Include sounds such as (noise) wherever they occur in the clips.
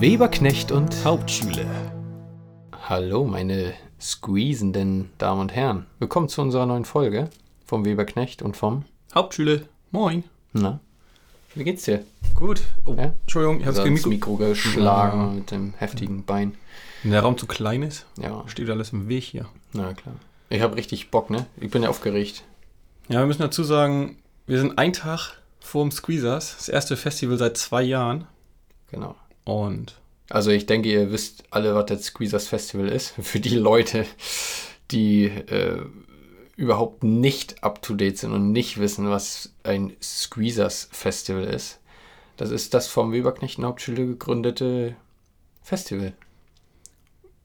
Weberknecht und Hauptschule. Hallo, meine squeezenden Damen und Herren. Willkommen zu unserer neuen Folge vom Weberknecht und vom. Hauptschule. Moin. Na, wie geht's dir? Gut. Oh, Ja? Entschuldigung, ich habe ins das Mikro Mikro. geschlagen Ja. mit dem heftigen Bein. Wenn der Raum zu klein ist, Ja, steht alles im Weg hier. na klar. Ich habe richtig Bock, ne? Ich bin ja aufgeregt. Ja, wir müssen dazu sagen, wir sind einen Tag vor dem Squeezers, das erste Festival seit zwei Jahren. Genau. Und Also ich denke, ihr wisst alle, was das Squeezers Festival ist. (laughs) Für die Leute, die äh, überhaupt nicht up-to-date sind und nicht wissen, was ein Squeezers Festival ist. Das ist das vom Weberknechten Hauptschule gegründete Festival.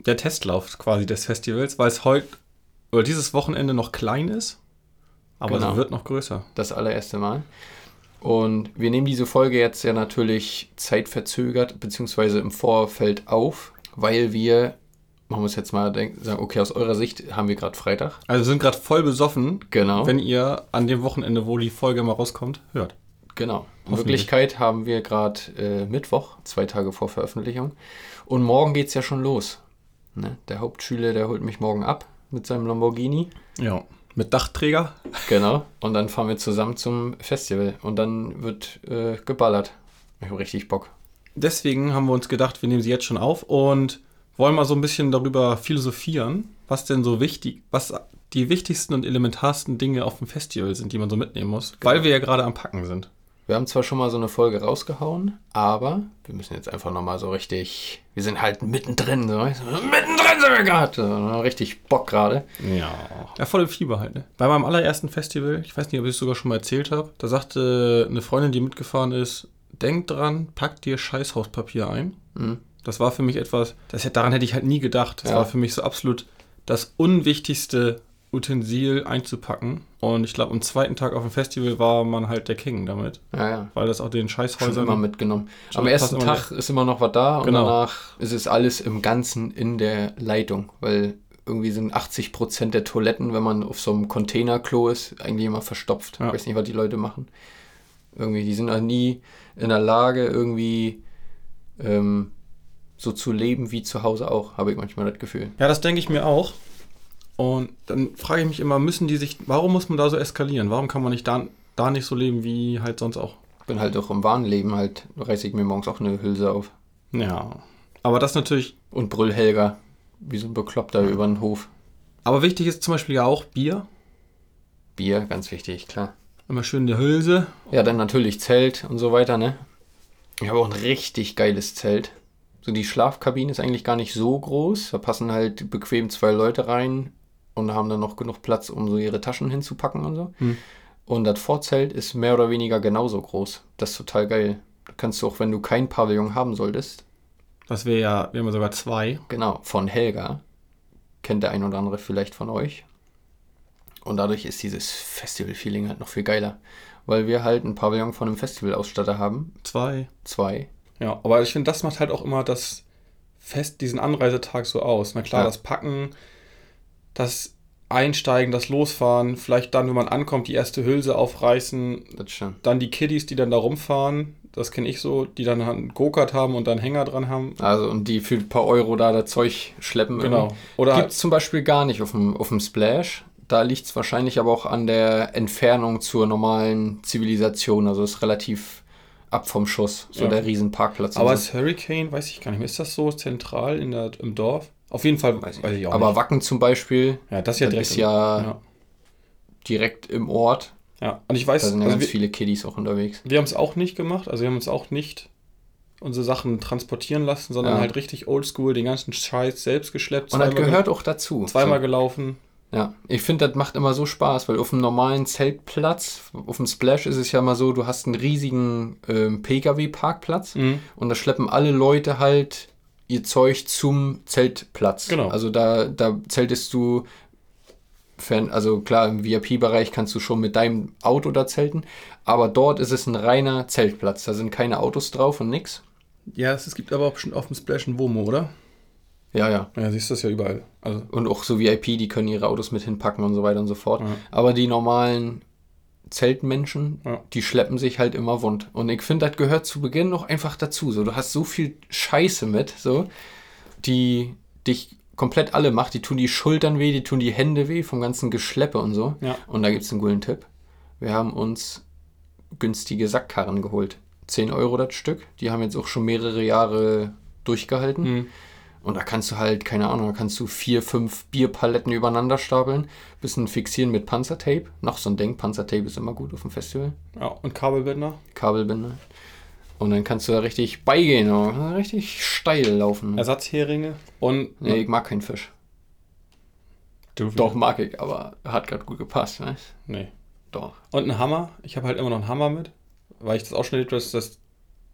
der Testlauf quasi des Festivals, weil es heute oder dieses Wochenende noch klein ist, aber Genau. es wird noch größer. Das allererste Mal. Und wir nehmen diese Folge jetzt ja natürlich zeitverzögert beziehungsweise im Vorfeld auf, weil wir, man muss jetzt mal denken, sagen, okay, aus eurer Sicht haben wir gerade Freitag. Also wir sind gerade voll besoffen, Genau. wenn ihr an dem Wochenende, wo die Folge mal rauskommt, hört. Genau. In. Wirklichkeit haben wir gerade äh, Mittwoch, zwei Tage vor Veröffentlichung. Und morgen geht es ja schon los. Ne? Der Hauptschüler, der holt mich morgen ab mit seinem Lamborghini. Ja. Mit Dachträger. Genau. Und dann fahren wir zusammen zum Festival. Und dann wird äh, geballert. Ich habe richtig Bock. Deswegen haben wir uns gedacht, wir nehmen sie jetzt schon auf und wollen mal so ein bisschen darüber philosophieren, was denn so wichtig, was die wichtigsten und elementarsten Dinge auf dem Festival sind, die man so mitnehmen muss, weil wir ja gerade am Packen sind. Wir haben zwar schon mal so eine Folge rausgehauen, aber wir müssen jetzt einfach nochmal so richtig. Wir sind halt mittendrin. So. Mittendrin sind wir gerade. So, Richtig Bock gerade. Ja. Ja, voll im Fieber halt, ne? Bei meinem allerersten Festival, ich weiß nicht, ob ich es sogar schon mal erzählt habe, da sagte eine Freundin, die mitgefahren ist, denk dran, pack dir Scheißhauspapier ein. Mhm. Das war für mich etwas, das, hätte- daran hätte ich halt nie gedacht. Das Ja. war für mich so absolut das unwichtigste Utensil einzupacken. Und ich glaube, am zweiten Tag auf dem Festival war man halt der King damit, Ja, ja. weil das auch den Schon Scheißhäusern immer mitgenommen. Schon Am ersten Tag ist immer noch was da und Genau. danach ist es alles im Ganzen in der Leitung, weil irgendwie sind 80 Prozent der Toiletten, wenn man auf so einem Containerklo ist, eigentlich immer verstopft. Ja. Ich weiß nicht, was die Leute machen. Irgendwie, die sind auch nie in der Lage, irgendwie ähm, so zu leben wie zu Hause auch, habe ich manchmal das Gefühl. Ja, das denke ich mir auch. Und dann frage ich mich immer, müssen die sich, warum muss man da so eskalieren? Warum kann man nicht da, da nicht so leben wie halt sonst auch? Bin halt auch im wahren Leben halt, reiße ich mir morgens auch eine Hülse auf. Ja. Aber das natürlich, Und brüll Helga, wie so ein Bekloppter über den Hof. aber wichtig ist zum Beispiel ja auch Bier. Bier, ganz wichtig, klar. Immer schön in der Hülse. Ja, dann natürlich Zelt und so weiter, ne? Ich habe auch ein richtig geiles Zelt. So die Schlafkabine ist eigentlich gar nicht so groß. Da passen halt bequem zwei Leute rein und haben dann noch genug Platz, um so ihre Taschen hinzupacken und so. Hm. Und das Vorzelt ist mehr oder weniger genauso groß. Das ist total geil. Da kannst du auch, wenn du kein Pavillon haben solltest, Das wäre ja, wir haben sogar zwei. genau, von Helga, kennt der ein oder andere vielleicht von euch. Und dadurch ist dieses Festival-Feeling halt noch viel geiler. Weil wir halt ein Pavillon von einem Festivalausstatter haben. Zwei. Zwei. Ja, aber ich finde, das macht halt auch immer das Fest, diesen Anreisetag so aus. Na klar, Ja. das Packen, das Einsteigen, das Losfahren, vielleicht dann, wenn man ankommt, die erste Hülse aufreißen, dann die Kiddies, die dann da rumfahren, das kenne ich so, die dann einen Go-Kart haben und dann einen Hänger dran haben. Also, und die für ein paar Euro da das Zeug schleppen. Genau. Oder Gibt es zum Beispiel gar nicht auf dem, auf dem Splash. Da liegt es wahrscheinlich aber auch an der Entfernung zur normalen Zivilisation. Also ist relativ ab vom Schuss. So Ja. der Riesenparkplatz. aber so. ist Hurricane, weiß ich gar nicht mehr, ist das so zentral in der, im Dorf? Auf jeden Fall weiß ich, auch aber nicht. Wacken zum Beispiel, Ja, das ist ja direkt. ist im- ja, ja. direkt im Ort. ja. Und ich Da weiß, sind ja also ganz wir, viele Kiddies auch unterwegs. wir haben es auch nicht gemacht, also wir haben uns auch nicht unsere Sachen transportieren lassen, sondern Ja. halt richtig oldschool, den ganzen Scheiß selbst geschleppt. Und das gehört auch dazu. zweimal So. gelaufen. Ja, ich finde, das macht immer so Spaß, weil auf dem normalen Zeltplatz, auf dem Splash ist es ja immer so, du hast einen riesigen ähm, Pkw-Parkplatz Mhm. und da schleppen alle Leute halt ihr Zeug zum Zeltplatz. Genau. Also da, da zeltest du, fern, also klar, im VIP-Bereich kannst du schon mit deinem Auto da zelten, aber dort ist es ein reiner Zeltplatz. Da sind keine Autos drauf und nix. Ja, es, gibt aber auch bestimmt auf dem Splash ein Womo, oder? Ja, ja. Ja, siehst du das ja überall. Also, Und auch so VIP, die können ihre Autos mit hinpacken und so weiter und so fort. Ja. Aber die normalen Zeltmenschen, Ja. die schleppen sich halt immer wund. Und ich finde, das gehört zu Beginn noch einfach dazu. So, du hast so viel Scheiße mit, so, die dich komplett alle macht. Die tun die Schultern weh, die tun die Hände weh vom ganzen Geschleppe und so. Ja. Und da gibt es einen guten Tipp. Wir haben uns günstige Sackkarren geholt. 10 Euro das Stück. Die haben jetzt auch schon mehrere Jahre durchgehalten. Mhm. Und da kannst du halt, keine Ahnung, da kannst du vier, fünf Bierpaletten übereinander stapeln, bisschen fixieren mit Panzertape. Noch so ein Ding, Panzertape ist immer gut auf dem Festival. Ja, und Kabelbinder. Kabelbinder. Und dann kannst du da richtig beigehen, oder? richtig steil laufen. Ersatzheringe und. nee, ich mag keinen Fisch. Dürfen- Doch, mag ich, aber hat gerade gut gepasst, ne? Nee. Doch. Und ein Hammer. Ich habe halt immer noch einen Hammer mit, weil ich das auch schon erlebt habe, dass das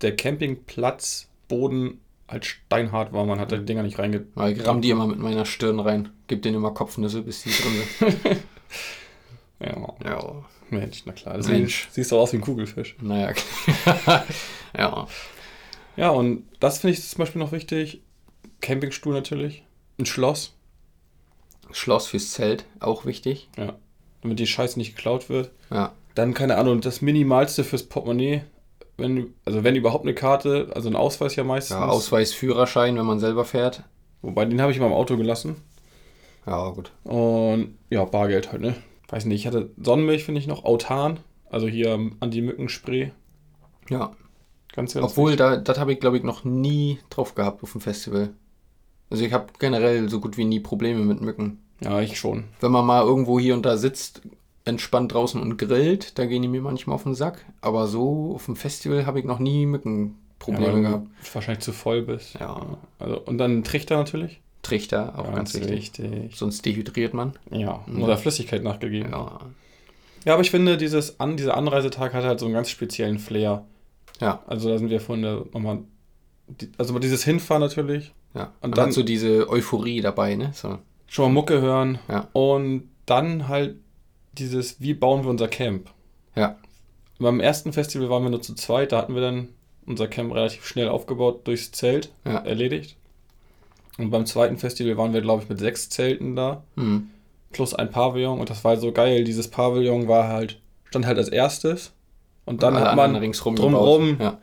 der Campingplatzboden halt steinhart war. Man hat da die Dinger nicht reinge... Aber ich ramm die immer mit meiner Stirn rein. Gib denen immer Kopfnüsse, bis die drin sind. (laughs) Ja, ja. Mensch, na klar. Mensch. Siehst du aus wie ein Kugelfisch. Naja. (laughs) ja. Ja, und das finde ich zum Beispiel noch wichtig. Campingstuhl natürlich. Ein Schloss. Schloss fürs Zelt, auch wichtig. Ja. Damit die Scheiße nicht geklaut wird. Ja. Dann, keine Ahnung, das Minimalste fürs Portemonnaie. Wenn, also wenn überhaupt eine Karte, also ein Ausweis ja meistens. ja Ausweis, Führerschein, wenn man selber fährt. Wobei, den habe ich immer im Auto gelassen. Ja, gut. Und ja, Bargeld halt, ne? Weiß nicht, ich hatte Sonnenmilch, finde ich noch, Autan. Also hier Anti-Mücken-Spray. Ja. Ganz, ganz Obwohl, da, das habe ich, glaube ich, noch nie drauf gehabt auf dem Festival. Also ich habe generell so gut wie nie Probleme mit Mücken. Ja, ich schon. Wenn man mal irgendwo hier und da sitzt, entspannt draußen und grillt, da gehen die mir manchmal auf den Sack. Aber so auf dem Festival habe ich noch nie Mückenprobleme ja, gehabt. wahrscheinlich zu voll bist. Ja. Also, und dann Trichter natürlich. Trichter, auch ganz, wichtig. wichtig. Sonst dehydriert man. Ja, Ja. oder Flüssigkeit nachgegeben. Ja, Ja. aber ich finde, dieses an, dieser Anreisetag hat halt so einen ganz speziellen Flair. Ja. Also da sind wir vorhin da nochmal. Also dieses Hinfahren natürlich. Ja. Und Und dann- dann so diese Euphorie dabei, ne? So. Schon mal Mucke hören. Ja. Und dann halt dieses, wie bauen wir unser Camp? Ja. Beim ersten Festival waren wir nur zu zweit, da hatten wir dann unser Camp relativ schnell aufgebaut durchs Zelt Ja. erledigt. Und beim zweiten Festival waren wir, glaube ich, mit sechs Zelten da, Hm. plus ein Pavillon. Und das war so geil. Dieses Pavillon war halt, stand halt als erstes. Und dann Alle hat man ringsrum drumrum gebaut. Ja.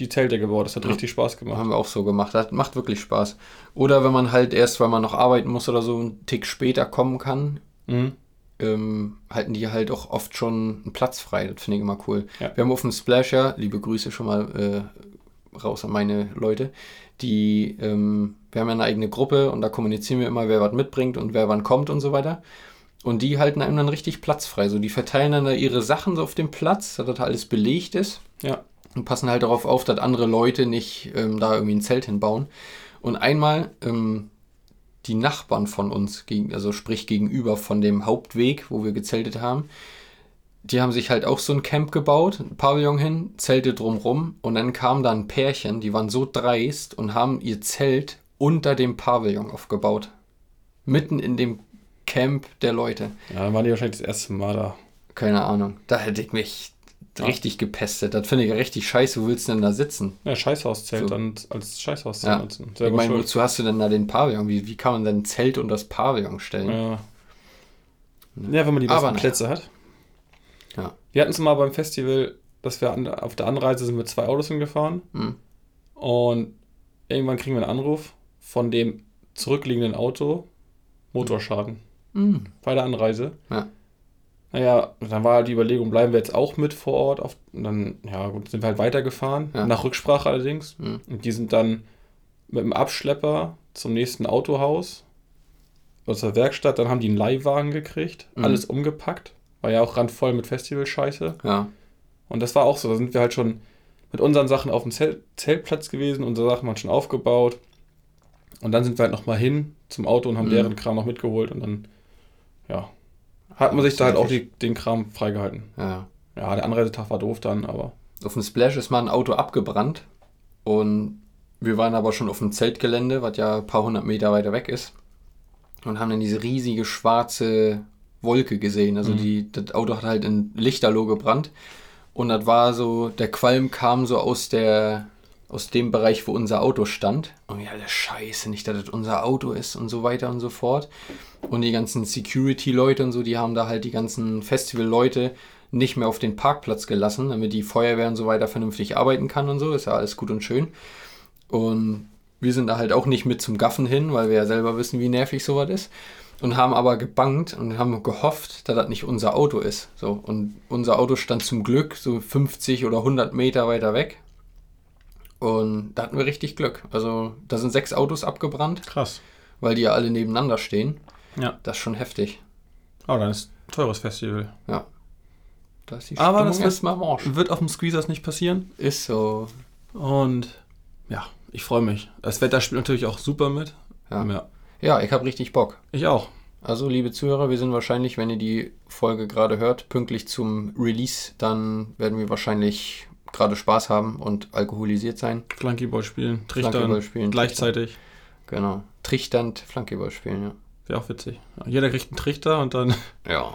die Zelte gebaut. Das hat Ja. richtig Spaß gemacht. Haben wir auch so gemacht. Das macht wirklich Spaß. Oder wenn man halt erst, weil man noch arbeiten muss oder so, einen Tick später kommen kann, Mhm. Ähm, halten die halt auch oft schon einen Platz frei. Das finde ich immer cool. Ja. Wir haben auf dem Splasher, liebe Grüße schon mal äh, raus an meine Leute, die, ähm, wir haben ja eine eigene Gruppe und da kommunizieren wir immer, wer was mitbringt und wer wann kommt und so weiter. Und die halten einem dann richtig Platz frei. So, die verteilen dann da ihre Sachen so auf dem Platz, dass das alles belegt ist Ja. und passen halt darauf auf, dass andere Leute nicht ähm, da irgendwie ein Zelt hinbauen. Und einmal ähm, die Nachbarn von uns, also sprich gegenüber von dem Hauptweg, wo wir gezeltet haben, die haben sich halt auch so ein Camp gebaut, ein Pavillon hin, Zelte drumrum und dann kam da ein Pärchen, die waren so dreist und haben ihr Zelt unter dem Pavillon aufgebaut. Mitten in dem Camp der Leute. Ja, dann waren die wahrscheinlich das erste Mal da. Keine Ahnung. Da hätte ich mich Ja. richtig gepestet. Das finde ich richtig scheiße. Wo willst du denn da sitzen? Ja, Scheißhauszelt So. dann als Scheißhauszelt Ja. nutzen. Ich meine, wozu hast du denn da den Pavillon? Wie, wie kann man denn ein Zelt und das Pavillon stellen? Ja. ja, wenn man die Aber besten naja. Plätze hat. Ja. Wir hatten es mal beim Festival, dass wir an, auf der Anreise sind mit zwei Autos hingefahren Hm. und irgendwann kriegen wir einen Anruf von dem zurückliegenden Auto, Motorschaden Hm. bei der Anreise. Ja. Naja, dann war halt die Überlegung, bleiben wir jetzt auch mit vor Ort? Auf, und dann, ja gut, sind wir halt weitergefahren, Ja. nach Rücksprache allerdings. Hm. Und die sind dann mit dem Abschlepper zum nächsten Autohaus, aus der Werkstatt, dann haben die einen Leihwagen gekriegt, Mhm. alles umgepackt. War ja auch randvoll mit Festivalscheiße. Ja. Und das war auch so, da sind wir halt schon mit unseren Sachen auf dem Zelt Zeltplatz gewesen, unsere Sachen waren schon aufgebaut. Und dann sind wir halt nochmal hin zum Auto und haben Mhm. deren Kram noch mitgeholt und dann, ja, hat man sich da halt auch die, den Kram freigehalten. ja. Ja, der Anreisetag war doof dann, aber Auf dem Splash ist mal ein Auto abgebrannt und wir waren aber schon auf dem Zeltgelände, was ja ein paar hundert Meter weiter weg ist und haben dann diese riesige schwarze Wolke gesehen. Also Mhm. die, das Auto hat halt in Lichterloh gebrannt und das war so, der Qualm kam so aus der aus dem Bereich, wo unser Auto stand. Und ja, der Scheiße, nicht, dass das unser Auto ist und so weiter und so fort. Und die ganzen Security-Leute und so, die haben da halt die ganzen Festival-Leute nicht mehr auf den Parkplatz gelassen, damit die Feuerwehr und so weiter vernünftig arbeiten kann und so. Ist ja alles gut und schön. Und wir sind da halt auch nicht mit zum Gaffen hin, weil wir ja selber wissen, wie nervig sowas ist. Und haben aber gebankt und haben gehofft, dass das nicht unser Auto ist. So, und unser Auto stand zum Glück so 50 oder 100 Meter weiter weg. Und da hatten wir richtig Glück. Also da sind sechs Autos abgebrannt, Krass. weil die ja alle nebeneinander stehen. Ja. Das ist schon heftig. Aber dann ist ein teures Festival. Ja. Da ist die Aber das wird- erstmal am Arsch. Wird auf dem Squeezers nicht passieren. Ist so. Und ja, ich freue mich. Das Wetter spielt natürlich auch super mit. Ja. ja. Ja, ich habe richtig Bock. Ich auch. Also, liebe Zuhörer, wir sind wahrscheinlich, wenn ihr die Folge gerade hört, pünktlich zum Release, dann werden wir wahrscheinlich gerade Spaß haben und alkoholisiert sein. Flunkyball spielen, Trichtern Flunkyball spielen, gleichzeitig. Genau. Trichternd Flunkyball spielen, ja. Wäre auch witzig. Jeder kriegt einen Trichter und dann. (laughs) Ja.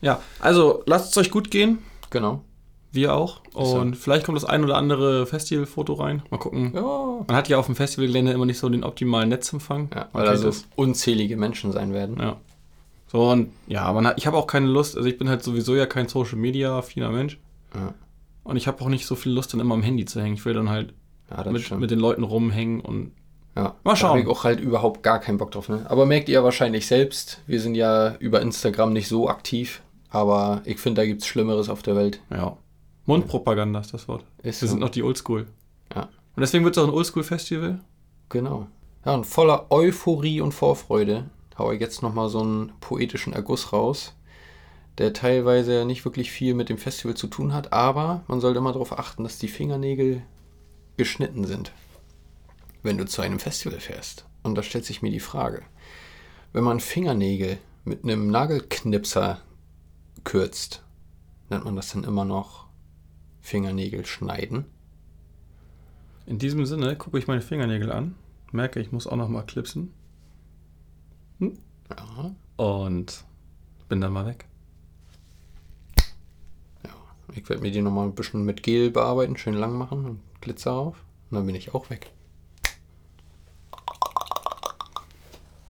Ja, also lasst es euch gut gehen. Genau. Wir auch. so. Und vielleicht kommt das ein oder andere Festivalfoto rein. Mal gucken. Ja. Man hat ja auf dem Festivalgelände immer nicht so den optimalen Netzempfang. ja weil also das. unzählige Menschen sein werden. Ja. So, und ja, man hat, ich habe auch keine Lust, also ich bin halt sowieso ja kein Social Media affiner Mensch. Ja. Und ich habe auch nicht so viel Lust, dann immer am Handy zu hängen. Ich will dann halt Ja, mit, stimmt. mit den Leuten rumhängen und Ja, Mal schauen. Da habe ich auch halt überhaupt gar keinen Bock drauf. Ne? Aber merkt ihr ja wahrscheinlich selbst, wir sind ja über Instagram nicht so aktiv, aber ich finde, da gibt es Schlimmeres auf der Welt. ja. Mundpropaganda ist das Wort. Ist Wir so. sind noch die Oldschool. Ja. Und deswegen wird es auch ein Oldschool-Festival. Genau. Ja, und voller Euphorie und Vorfreude haue ich jetzt nochmal so einen poetischen Erguss raus, der teilweise nicht wirklich viel mit dem Festival zu tun hat, aber man sollte immer darauf achten, dass die Fingernägel geschnitten sind, wenn du zu einem Festival fährst. Und da stellt sich mir die Frage, wenn man Fingernägel mit einem Nagelknipser kürzt, nennt man das dann immer noch Fingernägel schneiden? In diesem Sinne gucke ich meine Fingernägel an, merke, ich muss auch noch mal klipsen Ja, und bin dann mal weg. Ich werde mir die nochmal ein bisschen mit Gel bearbeiten, schön lang machen und Glitzer drauf. Und dann bin ich auch weg.